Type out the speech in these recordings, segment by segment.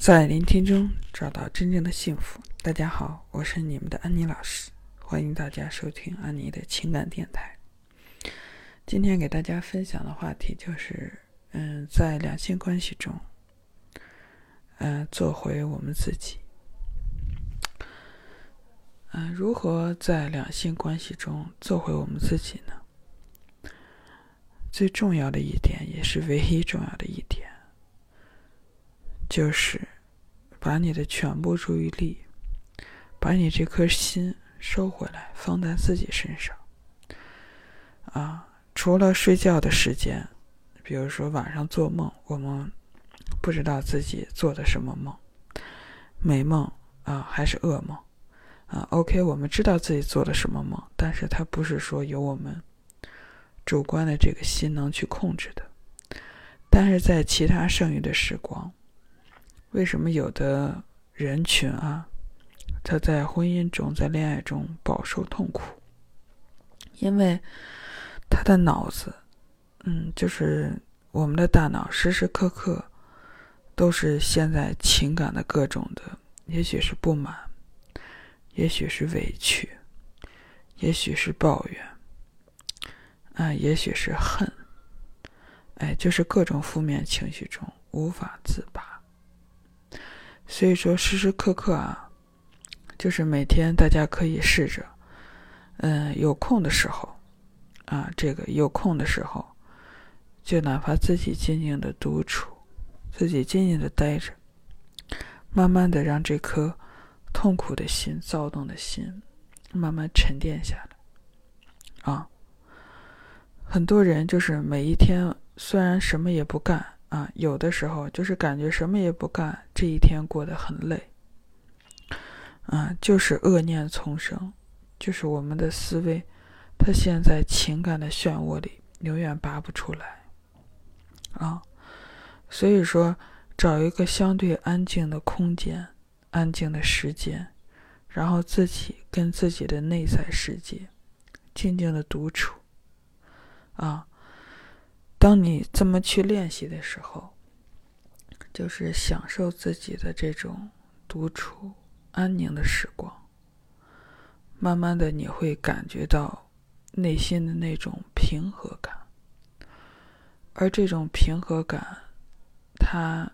在聆听中找到真正的幸福。大家好，我是你们的安妮老师，欢迎大家收听安妮的情感电台。今天给大家分享的话题就是，嗯，在两性关系中，嗯，做回我们自己。嗯，如何在两性关系中做回我们自己呢？最重要的一点，也是唯一重要的一点。就是把你的全部注意力，把你这颗心收回来，放在自己身上。啊，除了睡觉的时间，比如说晚上做梦，我们不知道自己做的什么梦，美梦啊还是噩梦啊？OK，我们知道自己做的什么梦，但是它不是说由我们主观的这个心能去控制的。但是在其他剩余的时光。为什么有的人群啊，他在婚姻中、在恋爱中饱受痛苦？因为他的脑子，嗯，就是我们的大脑，时时刻刻都是陷在情感的各种的，也许是不满，也许是委屈，也许是抱怨，啊，也许是恨，哎，就是各种负面情绪中无法自拔。所以说，时时刻刻啊，就是每天大家可以试着，嗯，有空的时候，啊，这个有空的时候，就哪怕自己静静的独处，自己静静的待着，慢慢的让这颗痛苦的心、躁动的心，慢慢沉淀下来。啊，很多人就是每一天虽然什么也不干。啊，有的时候就是感觉什么也不干，这一天过得很累。啊，就是恶念丛生，就是我们的思维，它陷在情感的漩涡里，永远拔不出来。啊，所以说，找一个相对安静的空间、安静的时间，然后自己跟自己的内在世界静静的独处。啊。当你这么去练习的时候，就是享受自己的这种独处、安宁的时光。慢慢的，你会感觉到内心的那种平和感，而这种平和感，它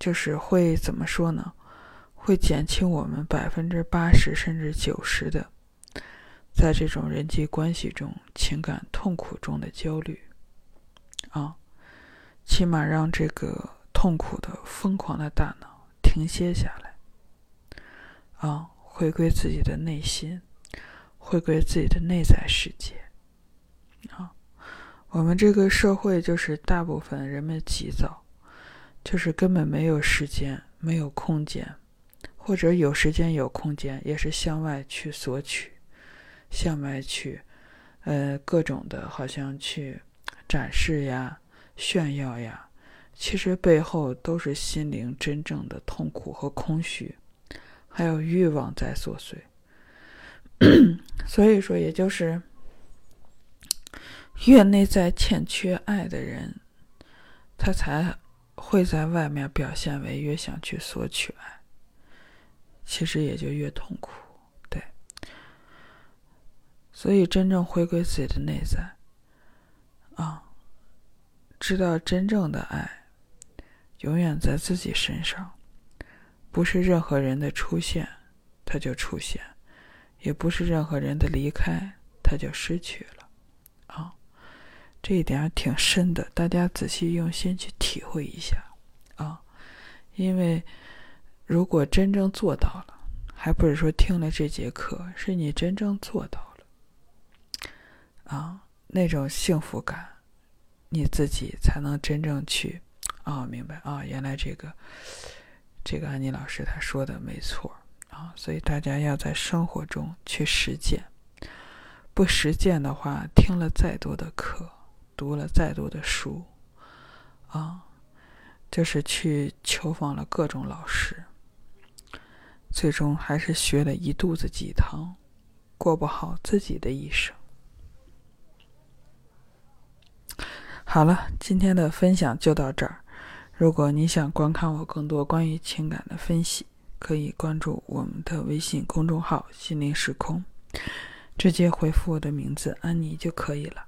就是会怎么说呢？会减轻我们百分之八十甚至九十的，在这种人际关系中、情感痛苦中的焦虑。啊，起码让这个痛苦的、疯狂的大脑停歇下来，啊，回归自己的内心，回归自己的内在世界。啊，我们这个社会就是大部分人们急躁，就是根本没有时间、没有空间，或者有时间有空间，也是向外去索取，向外去，呃，各种的，好像去。展示呀，炫耀呀，其实背后都是心灵真正的痛苦和空虚，还有欲望在作祟。所以说，也就是越内在欠缺爱的人，他才会在外面表现为越想去索取爱，其实也就越痛苦。对，所以真正回归自己的内在。啊，知道真正的爱永远在自己身上，不是任何人的出现他就出现，也不是任何人的离开他就失去了。啊，这一点挺深的，大家仔细用心去体会一下啊。因为如果真正做到了，还不是说听了这节课，是你真正做到了啊。那种幸福感，你自己才能真正去啊，明白啊？原来这个这个安妮老师她说的没错啊，所以大家要在生活中去实践。不实践的话，听了再多的课，读了再多的书，啊，就是去求访了各种老师，最终还是学了一肚子鸡汤，过不好自己的一生。好了，今天的分享就到这儿。如果你想观看我更多关于情感的分析，可以关注我们的微信公众号“心灵时空”，直接回复我的名字“安妮”就可以了。